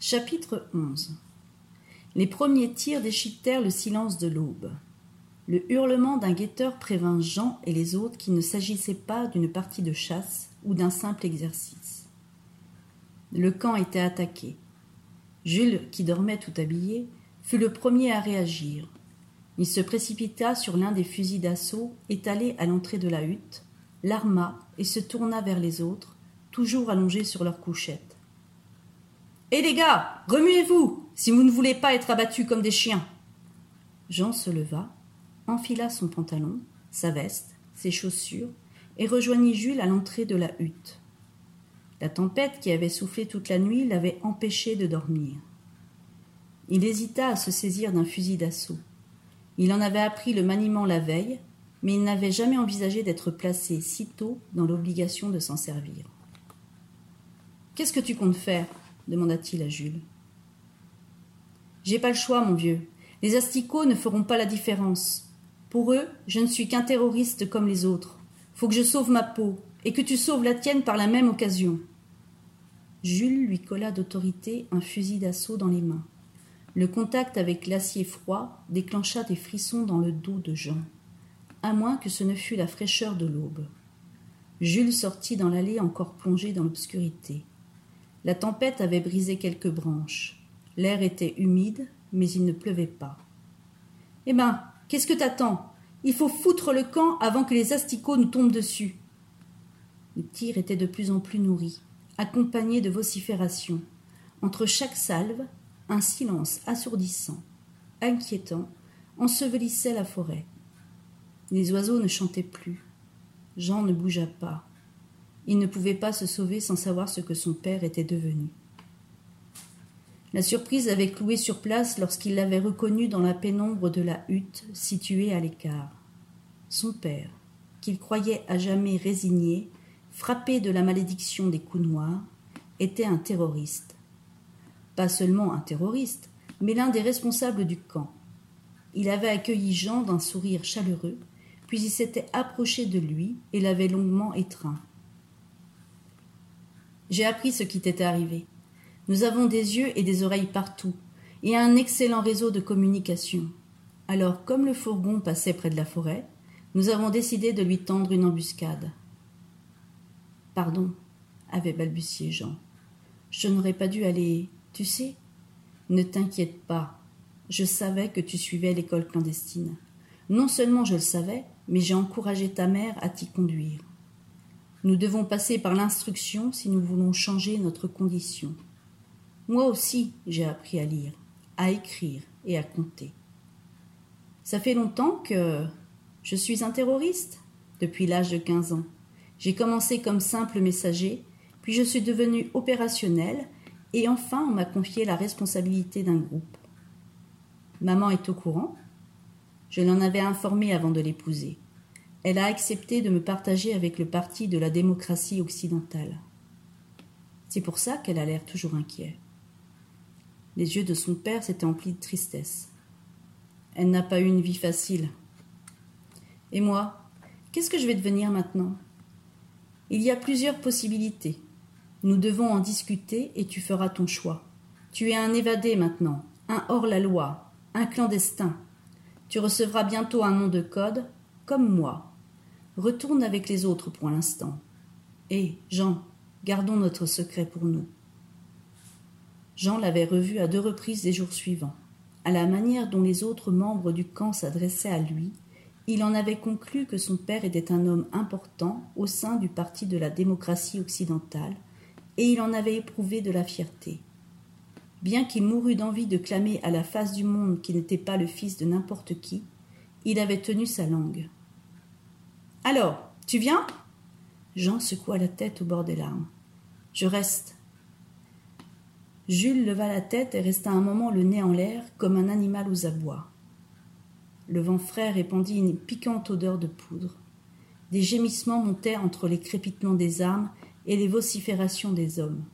Chapitre 11 Les premiers tirs déchiquetèrent le silence de l'aube. Le hurlement d'un guetteur prévint Jean et les autres qu'il ne s'agissait pas d'une partie de chasse ou d'un simple exercice. Le camp était attaqué. Jules, qui dormait tout habillé, fut le premier à réagir. Il se précipita sur l'un des fusils d'assaut étalés à l'entrée de la hutte, l'arma et se tourna vers les autres, toujours allongés sur leur couchette. Hé les gars, remuez-vous, si vous ne voulez pas être abattus comme des chiens. Jean se leva, enfila son pantalon, sa veste, ses chaussures, et rejoignit Jules à l'entrée de la hutte. La tempête qui avait soufflé toute la nuit l'avait empêché de dormir. Il hésita à se saisir d'un fusil d'assaut. Il en avait appris le maniement la veille, mais il n'avait jamais envisagé d'être placé si tôt dans l'obligation de s'en servir. Qu'est-ce que tu comptes faire? Demanda-t-il à Jules. J'ai pas le choix, mon vieux. Les asticots ne feront pas la différence. Pour eux, je ne suis qu'un terroriste comme les autres. Faut que je sauve ma peau, et que tu sauves la tienne par la même occasion. Jules lui colla d'autorité un fusil d'assaut dans les mains. Le contact avec l'acier froid déclencha des frissons dans le dos de Jean, à moins que ce ne fût la fraîcheur de l'aube. Jules sortit dans l'allée encore plongée dans l'obscurité. La tempête avait brisé quelques branches. L'air était humide, mais il ne pleuvait pas. Eh ben, qu'est-ce que t'attends? Il faut foutre le camp avant que les asticots nous tombent dessus. Les tirs étaient de plus en plus nourris, accompagnés de vociférations. Entre chaque salve, un silence assourdissant, inquiétant, ensevelissait la forêt. Les oiseaux ne chantaient plus. Jean ne bougea pas. Il ne pouvait pas se sauver sans savoir ce que son père était devenu. La surprise avait cloué sur place lorsqu'il l'avait reconnu dans la pénombre de la hutte située à l'écart. Son père, qu'il croyait à jamais résigné, frappé de la malédiction des coups noirs, était un terroriste. Pas seulement un terroriste, mais l'un des responsables du camp. Il avait accueilli Jean d'un sourire chaleureux, puis il s'était approché de lui et l'avait longuement étreint. J'ai appris ce qui t'était arrivé. Nous avons des yeux et des oreilles partout, et un excellent réseau de communication. Alors, comme le fourgon passait près de la forêt, nous avons décidé de lui tendre une embuscade. Pardon, avait balbutié Jean. Je n'aurais pas dû aller. Tu sais Ne t'inquiète pas. Je savais que tu suivais l'école clandestine. Non seulement je le savais, mais j'ai encouragé ta mère à t'y conduire. Nous devons passer par l'instruction si nous voulons changer notre condition. Moi aussi, j'ai appris à lire, à écrire et à compter. Ça fait longtemps que je suis un terroriste, depuis l'âge de quinze ans. J'ai commencé comme simple messager, puis je suis devenu opérationnel, et enfin on m'a confié la responsabilité d'un groupe. Maman est au courant. Je l'en avais informée avant de l'épouser. Elle a accepté de me partager avec le parti de la démocratie occidentale. C'est pour ça qu'elle a l'air toujours inquiet. Les yeux de son père s'étaient emplis de tristesse. Elle n'a pas eu une vie facile. Et moi, qu'est-ce que je vais devenir maintenant? Il y a plusieurs possibilités. Nous devons en discuter et tu feras ton choix. Tu es un évadé maintenant, un hors-la-loi, un clandestin. Tu recevras bientôt un nom de code, comme moi. Retourne avec les autres pour l'instant. Et, Jean, gardons notre secret pour nous. Jean l'avait revu à deux reprises les jours suivants. À la manière dont les autres membres du camp s'adressaient à lui, il en avait conclu que son père était un homme important au sein du parti de la démocratie occidentale, et il en avait éprouvé de la fierté. Bien qu'il mourût d'envie de clamer à la face du monde qu'il n'était pas le fils de n'importe qui, il avait tenu sa langue. Alors, tu viens? Jean secoua la tête au bord des larmes. Je reste. Jules leva la tête et resta un moment le nez en l'air comme un animal aux abois. Le vent frais répandit une piquante odeur de poudre. Des gémissements montaient entre les crépitements des armes et les vociférations des hommes.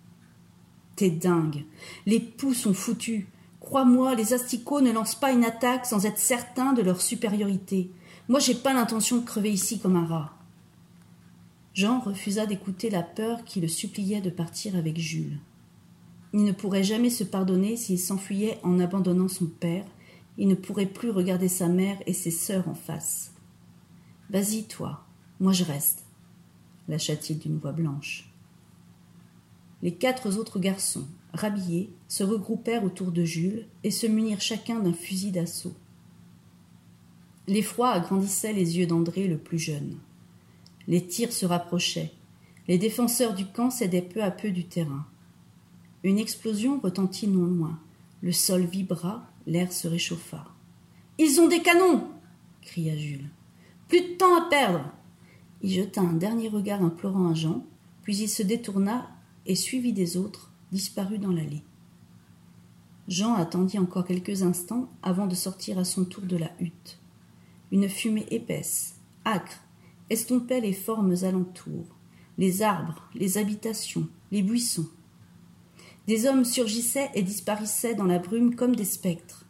T'es dingue. Les poux sont foutus. Crois-moi, les asticots ne lancent pas une attaque sans être certains de leur supériorité. Moi, j'ai pas l'intention de crever ici comme un rat. Jean refusa d'écouter la peur qui le suppliait de partir avec Jules. Il ne pourrait jamais se pardonner s'il s'enfuyait en abandonnant son père. Il ne pourrait plus regarder sa mère et ses sœurs en face. Vas-y, toi, moi je reste, lâcha-t-il d'une voix blanche. Les quatre autres garçons, rhabillés, se regroupèrent autour de Jules et se munirent chacun d'un fusil d'assaut. L'effroi agrandissait les yeux d'André le plus jeune. Les tirs se rapprochaient. Les défenseurs du camp cédaient peu à peu du terrain. Une explosion retentit non loin. Le sol vibra, l'air se réchauffa. Ils ont des canons cria Jules. Plus de temps à perdre Il jeta un dernier regard implorant à Jean, puis il se détourna et, suivi des autres, disparut dans l'allée. Jean attendit encore quelques instants avant de sortir à son tour de la hutte. Une fumée épaisse, âcre, estompait les formes alentours, les arbres, les habitations, les buissons. Des hommes surgissaient et disparaissaient dans la brume comme des spectres.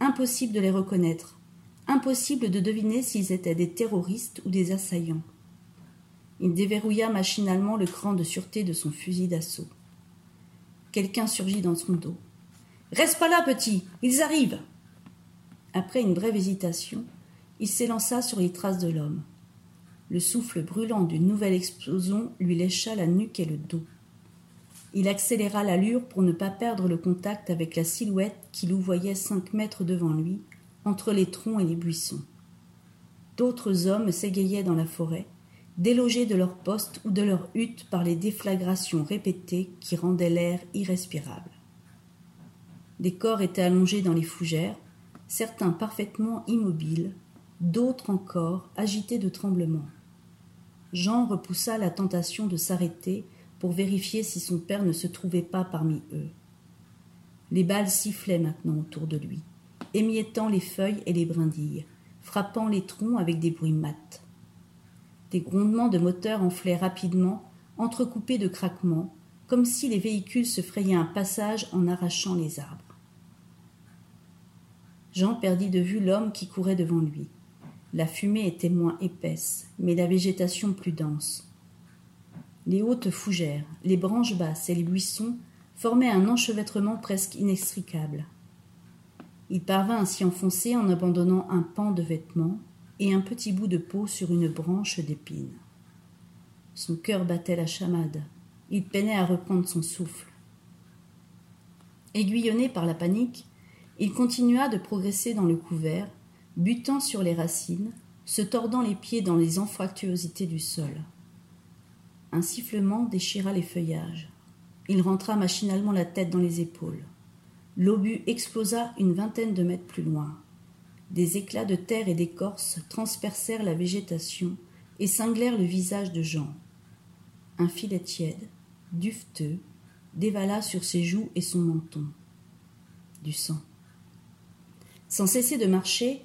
Impossible de les reconnaître, impossible de deviner s'ils étaient des terroristes ou des assaillants. Il déverrouilla machinalement le cran de sûreté de son fusil d'assaut. Quelqu'un surgit dans son dos. Reste pas là, petit, ils arrivent. Après une brève hésitation, il s'élança sur les traces de l'homme. Le souffle brûlant d'une nouvelle explosion lui lécha la nuque et le dos. Il accéléra l'allure pour ne pas perdre le contact avec la silhouette qu'il louvoyait cinq mètres devant lui, entre les troncs et les buissons. D'autres hommes s'égayaient dans la forêt, délogés de leur poste ou de leur hutte par les déflagrations répétées qui rendaient l'air irrespirable. Des corps étaient allongés dans les fougères, certains parfaitement immobiles, d'autres encore agités de tremblements. Jean repoussa la tentation de s'arrêter pour vérifier si son père ne se trouvait pas parmi eux. Les balles sifflaient maintenant autour de lui, émiettant les feuilles et les brindilles, frappant les troncs avec des bruits mats. Des grondements de moteurs enflaient rapidement, entrecoupés de craquements, comme si les véhicules se frayaient un passage en arrachant les arbres. Jean perdit de vue l'homme qui courait devant lui. La fumée était moins épaisse, mais la végétation plus dense. Les hautes fougères, les branches basses et les buissons formaient un enchevêtrement presque inextricable. Il parvint à s'y enfoncer en abandonnant un pan de vêtements, et un petit bout de peau sur une branche d'épine. Son cœur battait la chamade. Il peinait à reprendre son souffle. Aiguillonné par la panique, il continua de progresser dans le couvert, butant sur les racines, se tordant les pieds dans les anfractuosités du sol. Un sifflement déchira les feuillages. Il rentra machinalement la tête dans les épaules. L'obus explosa une vingtaine de mètres plus loin. Des éclats de terre et d'écorce transpercèrent la végétation et cinglèrent le visage de Jean. Un filet tiède, duveteux, dévala sur ses joues et son menton. Du sang. Sans cesser de marcher,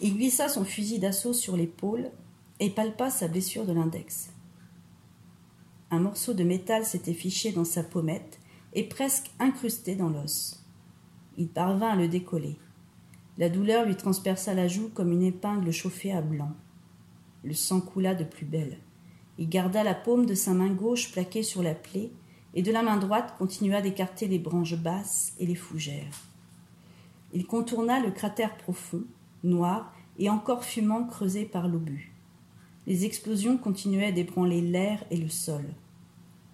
il glissa son fusil d'assaut sur l'épaule et palpa sa blessure de l'index. Un morceau de métal s'était fiché dans sa pommette et presque incrusté dans l'os. Il parvint à le décoller. La douleur lui transperça la joue comme une épingle chauffée à blanc. Le sang coula de plus belle. Il garda la paume de sa main gauche plaquée sur la plaie, et de la main droite continua d'écarter les branches basses et les fougères. Il contourna le cratère profond, noir et encore fumant creusé par l'obus. Les explosions continuaient d'ébranler l'air et le sol.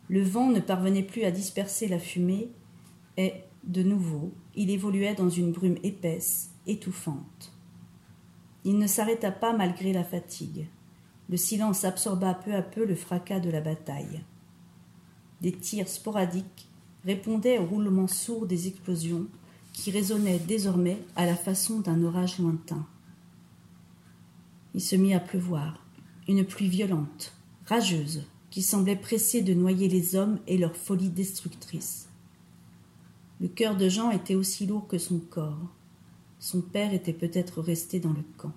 Le vent ne parvenait plus à disperser la fumée, et, de nouveau, il évoluait dans une brume épaisse, étouffante. Il ne s'arrêta pas malgré la fatigue. Le silence absorba peu à peu le fracas de la bataille. Des tirs sporadiques répondaient au roulement sourd des explosions qui résonnaient désormais à la façon d'un orage lointain. Il se mit à pleuvoir, une pluie violente, rageuse, qui semblait pressée de noyer les hommes et leur folie destructrice. Le cœur de Jean était aussi lourd que son corps. Son père était peut-être resté dans le camp.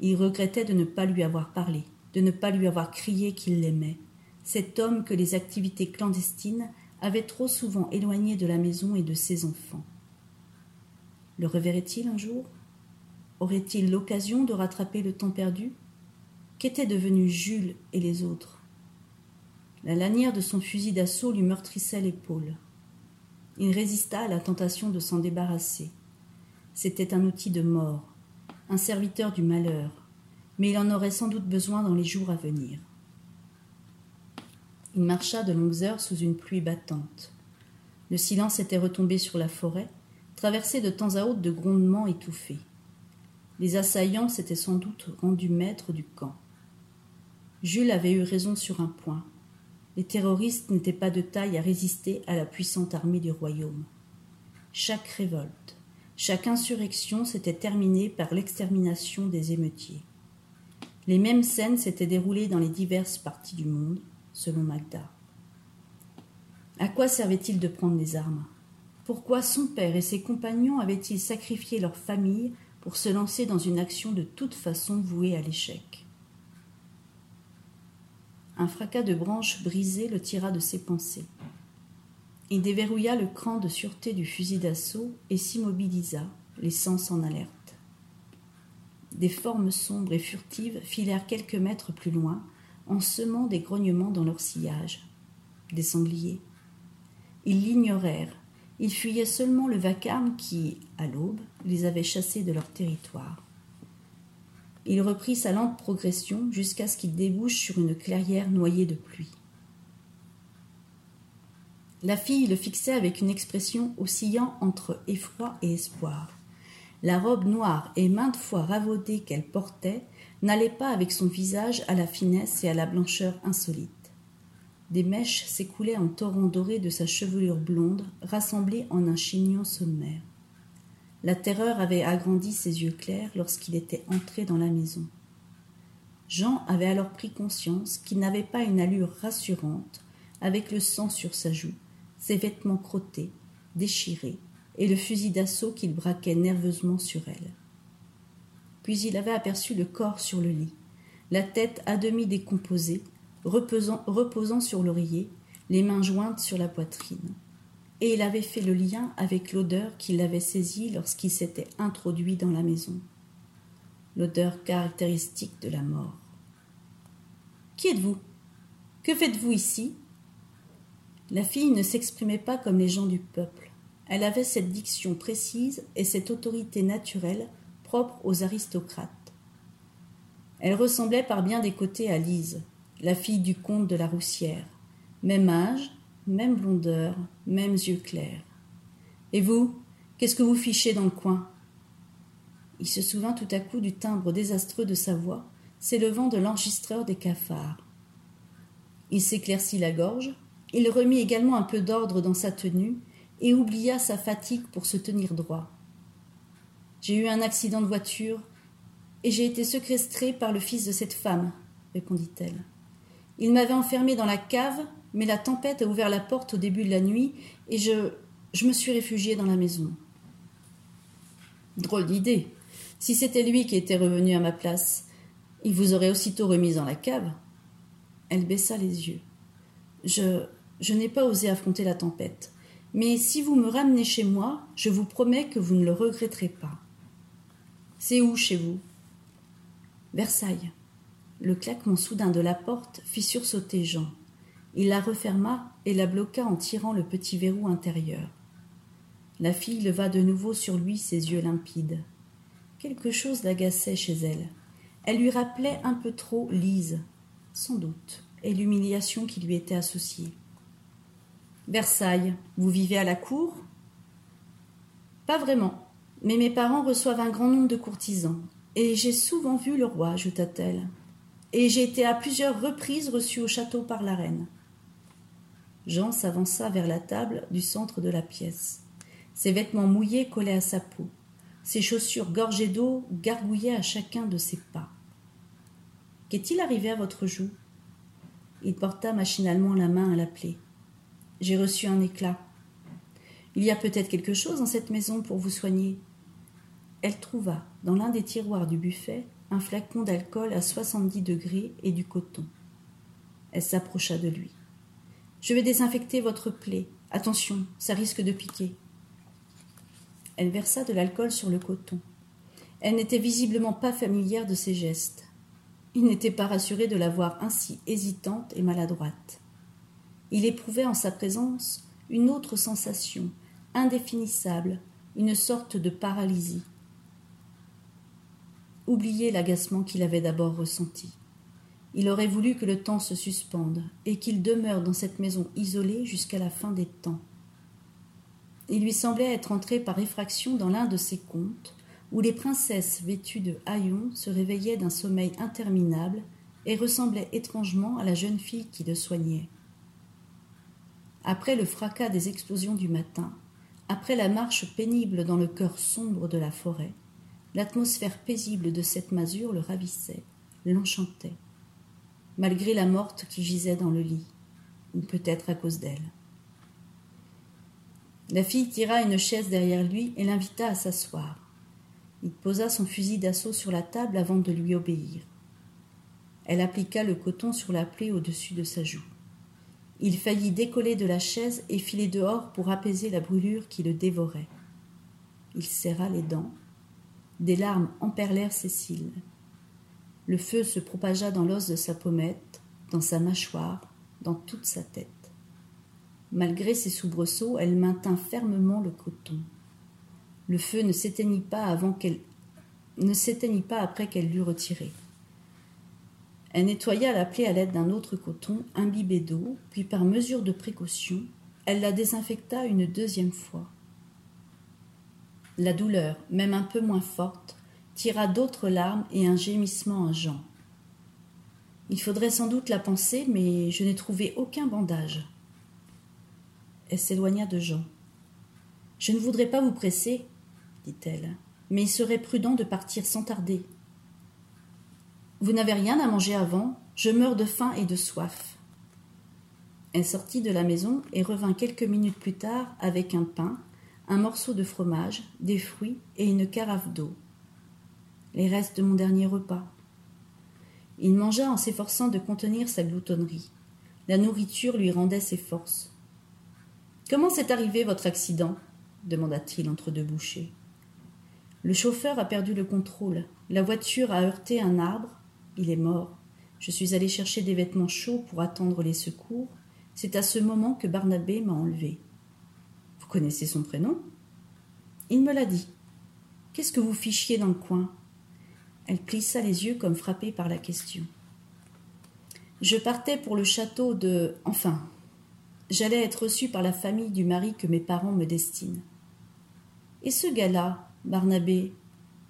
Il regrettait de ne pas lui avoir parlé, de ne pas lui avoir crié qu'il l'aimait, cet homme que les activités clandestines avaient trop souvent éloigné de la maison et de ses enfants. Le reverrait-il un jour? Aurait-il l'occasion de rattraper le temps perdu? Qu'étaient devenus Jules et les autres? La lanière de son fusil d'assaut lui meurtrissait l'épaule. Il résista à la tentation de s'en débarrasser. C'était un outil de mort, un serviteur du malheur, mais il en aurait sans doute besoin dans les jours à venir. Il marcha de longues heures sous une pluie battante. Le silence était retombé sur la forêt, traversé de temps à autre de grondements étouffés. Les assaillants s'étaient sans doute rendus maîtres du camp. Jules avait eu raison sur un point. Les terroristes n'étaient pas de taille à résister à la puissante armée du royaume. Chaque révolte, chaque insurrection s'était terminée par l'extermination des émeutiers. Les mêmes scènes s'étaient déroulées dans les diverses parties du monde, selon Magda. À quoi servait-il de prendre les armes? Pourquoi son père et ses compagnons avaient-ils sacrifié leur famille pour se lancer dans une action de toute façon vouée à l'échec? Un fracas de branches brisées le tira de ses pensées. Il déverrouilla le cran de sûreté du fusil d'assaut et s'immobilisa, les sens en alerte. Des formes sombres et furtives filèrent quelques mètres plus loin, en semant des grognements dans leur sillage. Des sangliers. Ils l'ignorèrent, ils fuyaient seulement le vacarme qui, à l'aube, les avait chassés de leur territoire. Il reprit sa lente progression jusqu'à ce qu'il débouche sur une clairière noyée de pluie. La fille le fixait avec une expression oscillant entre effroi et espoir. La robe noire et maintes fois ravaudée qu'elle portait n'allait pas avec son visage à la finesse et à la blancheur insolite. Des mèches s'écoulaient en torrents dorés de sa chevelure blonde, rassemblée en un chignon sommaire. La terreur avait agrandi ses yeux clairs lorsqu'il était entré dans la maison. Jean avait alors pris conscience qu'il n'avait pas une allure rassurante, avec le sang sur sa joue, ses vêtements crottés, déchirés, et le fusil d'assaut qu'il braquait nerveusement sur elle. Puis il avait aperçu le corps sur le lit, la tête à demi décomposée, reposant, sur l'oreiller, les mains jointes sur la poitrine. Et il avait fait le lien avec l'odeur qui l'avait saisi lorsqu'il s'était introduit dans la maison. L'odeur caractéristique de la mort. Qui êtes-vous? Que faites-vous ici? La fille ne s'exprimait pas comme les gens du peuple. Elle avait cette diction précise et cette autorité naturelle propre aux aristocrates. Elle ressemblait par bien des côtés à Lise, la fille du comte de la Roussière. Même âge, même blondeur, mêmes yeux clairs. Et vous, qu'est-ce que vous fichez dans le coin? Il se souvint tout à coup du timbre désastreux de sa voix, s'élevant de l'enregistreur des cafards. Il s'éclaircit la gorge, il remit également un peu d'ordre dans sa tenue et oublia sa fatigue pour se tenir droit. J'ai eu un accident de voiture et j'ai été séquestrée par le fils de cette femme, répondit-elle. Il m'avait enfermée dans la cave, mais la tempête a ouvert la porte au début de la nuit et je, je me suis réfugiée dans la maison. Drôle d'idée. Si c'était lui qui était revenu à ma place, il vous aurait aussitôt remise dans la cave. Elle baissa les yeux. Je, je n'ai pas osé affronter la tempête. Mais si vous me ramenez chez moi, je vous promets que vous ne le regretterez pas. C'est où chez vous? Versailles. Le claquement soudain de la porte fit sursauter Jean. Il la referma et la bloqua en tirant le petit verrou intérieur. La fille leva de nouveau sur lui ses yeux limpides. Quelque chose l'agaçait chez elle. Elle lui rappelait un peu trop Lise, sans doute, et l'humiliation qui lui était associée. Versailles, vous vivez à la cour? Pas vraiment, mais mes parents reçoivent un grand nombre de courtisans, et j'ai souvent vu le roi, ajouta-t-elle, et j'ai été à plusieurs reprises reçue au château par la reine. Jean s'avança vers la table du centre de la pièce. Ses vêtements mouillés collaient à sa peau. Ses chaussures gorgées d'eau gargouillaient à chacun de ses pas. Qu'est-il arrivé à votre joue? Il porta machinalement la main à la plaie. J'ai reçu un éclat. Il y a peut-être quelque chose dans cette maison pour vous soigner. Elle trouva, dans l'un des tiroirs du buffet, un flacon d'alcool à soixante-dix degrés et du coton. Elle s'approcha de lui. Je vais désinfecter votre plaie. Attention, ça risque de piquer. Elle versa de l'alcool sur le coton. Elle n'était visiblement pas familière de ses gestes. Il n'était pas rassuré de la voir ainsi hésitante et maladroite. Il éprouvait en sa présence une autre sensation, indéfinissable, une sorte de paralysie. Oubliez l'agacement qu'il avait d'abord ressenti. Il aurait voulu que le temps se suspende et qu'il demeure dans cette maison isolée jusqu'à la fin des temps. Il lui semblait être entré par effraction dans l'un de ces contes où les princesses vêtues de haillons se réveillaient d'un sommeil interminable et ressemblaient étrangement à la jeune fille qui le soignait. Après le fracas des explosions du matin, après la marche pénible dans le cœur sombre de la forêt, l'atmosphère paisible de cette masure le ravissait, l'enchantait, malgré la morte qui gisait dans le lit, ou peut-être à cause d'elle. La fille tira une chaise derrière lui et l'invita à s'asseoir. Il posa son fusil d'assaut sur la table avant de lui obéir. Elle appliqua le coton sur la plaie au-dessus de sa joue. Il faillit décoller de la chaise et filer dehors pour apaiser la brûlure qui le dévorait. Il serra les dents. Des larmes emperlèrent ses cils. Le feu se propagea dans l'os de sa pommette, dans sa mâchoire, dans toute sa tête. Malgré ses soubresauts, elle maintint fermement le coton. Le feu ne s'éteignit pas avant qu'elle ne s'éteignit pas après qu'elle l'eût retiré. Elle nettoya la plaie à l'aide d'un autre coton imbibé d'eau, puis par mesure de précaution, elle la désinfecta une deuxième fois. La douleur, même un peu moins forte, tira d'autres larmes et un gémissement à Jean. Il faudrait sans doute la penser, mais je n'ai trouvé aucun bandage. Elle s'éloigna de Jean. Je ne voudrais pas vous presser, dit-elle, mais il serait prudent de partir sans tarder. Vous n'avez rien à manger avant, je meurs de faim et de soif. Elle sortit de la maison et revint quelques minutes plus tard avec un pain, un morceau de fromage, des fruits et une carafe d'eau. Les restes de mon dernier repas. Il mangea en s'efforçant de contenir sa gloutonnerie. La nourriture lui rendait ses forces. Comment s'est arrivé votre accident? demanda-t-il entre deux bouchées. Le chauffeur a perdu le contrôle. La voiture a heurté un arbre. Il est mort. Je suis allé chercher des vêtements chauds pour attendre les secours. C'est à ce moment que Barnabé m'a enlevé. Vous connaissez son prénom Il me l'a dit. Qu'est-ce que vous fichiez dans le coin? Elle plissa les yeux comme frappée par la question. Je partais pour le château de. Enfin, J'allais être reçue par la famille du mari que mes parents me destinent. Et ce gars-là, Barnabé,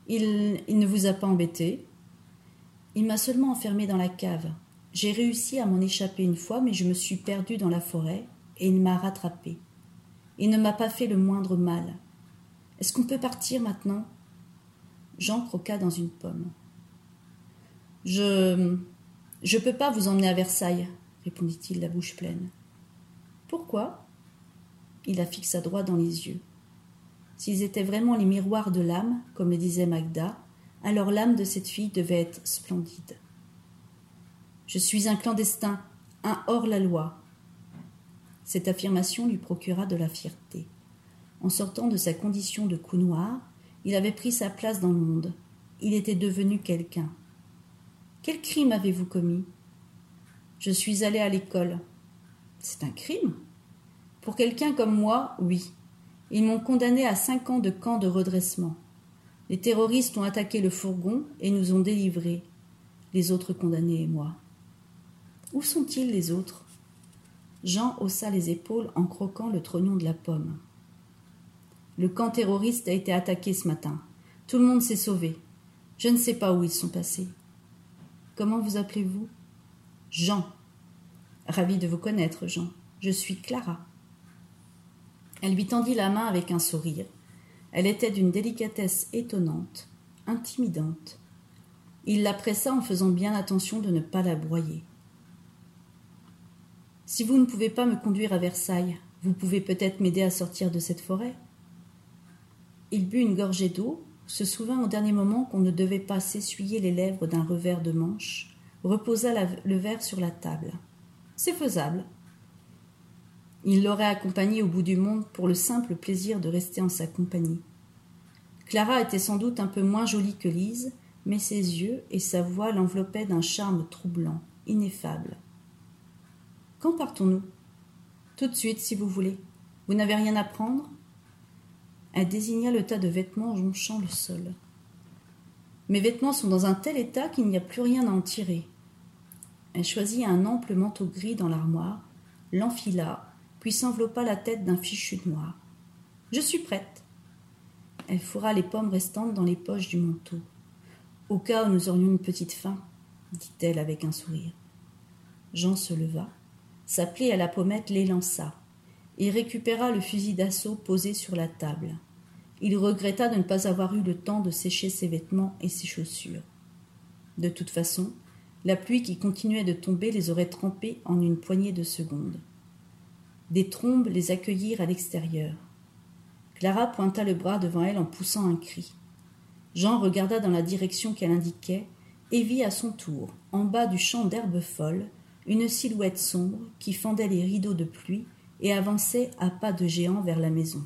il, il ne vous a pas embêté? Il m'a seulement enfermé dans la cave. J'ai réussi à m'en échapper une fois, mais je me suis perdue dans la forêt et il m'a rattrapé. Il ne m'a pas fait le moindre mal. Est-ce qu'on peut partir maintenant? Jean croqua dans une pomme. Je. Je peux pas vous emmener à Versailles, répondit-il la bouche pleine. Pourquoi? Il la fixa droit dans les yeux. S'ils étaient vraiment les miroirs de l'âme, comme le disait Magda, alors l'âme de cette fille devait être splendide. Je suis un clandestin, un hors-la-loi. Cette affirmation lui procura de la fierté. En sortant de sa condition de cou noir, il avait pris sa place dans le monde. Il était devenu quelqu'un. Quel crime avez-vous commis? Je suis allé à l'école, c'est un crime? Pour quelqu'un comme moi, oui. Ils m'ont condamné à cinq ans de camp de redressement. Les terroristes ont attaqué le fourgon et nous ont délivrés, les autres condamnés et moi. Où sont-ils les autres? Jean haussa les épaules en croquant le trognon de la pomme. Le camp terroriste a été attaqué ce matin. Tout le monde s'est sauvé. Je ne sais pas où ils sont passés. Comment vous appelez-vous? Jean. Ravi de vous connaître, Jean. Je suis Clara. Elle lui tendit la main avec un sourire. Elle était d'une délicatesse étonnante, intimidante. Il la pressa en faisant bien attention de ne pas la broyer. Si vous ne pouvez pas me conduire à Versailles, vous pouvez peut-être m'aider à sortir de cette forêt. Il but une gorgée d'eau, se souvint au dernier moment qu'on ne devait pas s'essuyer les lèvres d'un revers de manche, reposa le verre sur la table. C'est faisable. Il l'aurait accompagnée au bout du monde pour le simple plaisir de rester en sa compagnie. Clara était sans doute un peu moins jolie que Lise, mais ses yeux et sa voix l'enveloppaient d'un charme troublant, ineffable. Partons-nous? Tout de suite, si vous voulez. Vous n'avez rien à prendre? Elle désigna le tas de vêtements jonchant le sol. Mes vêtements sont dans un tel état qu'il n'y a plus rien à en tirer. Elle choisit un ample manteau gris dans l'armoire, l'enfila, puis s'enveloppa la tête d'un fichu noir. Je suis prête. Elle fourra les pommes restantes dans les poches du manteau. Au cas où nous aurions une petite faim, dit-elle avec un sourire. Jean se leva, sa plaie à la pommette l'élança, et récupéra le fusil d'assaut posé sur la table. Il regretta de ne pas avoir eu le temps de sécher ses vêtements et ses chaussures. De toute façon, la pluie qui continuait de tomber les aurait trempés en une poignée de secondes. Des trombes les accueillirent à l'extérieur. Clara pointa le bras devant elle en poussant un cri. Jean regarda dans la direction qu'elle indiquait et vit à son tour, en bas du champ d'herbes folles, une silhouette sombre qui fendait les rideaux de pluie et avançait à pas de géant vers la maison.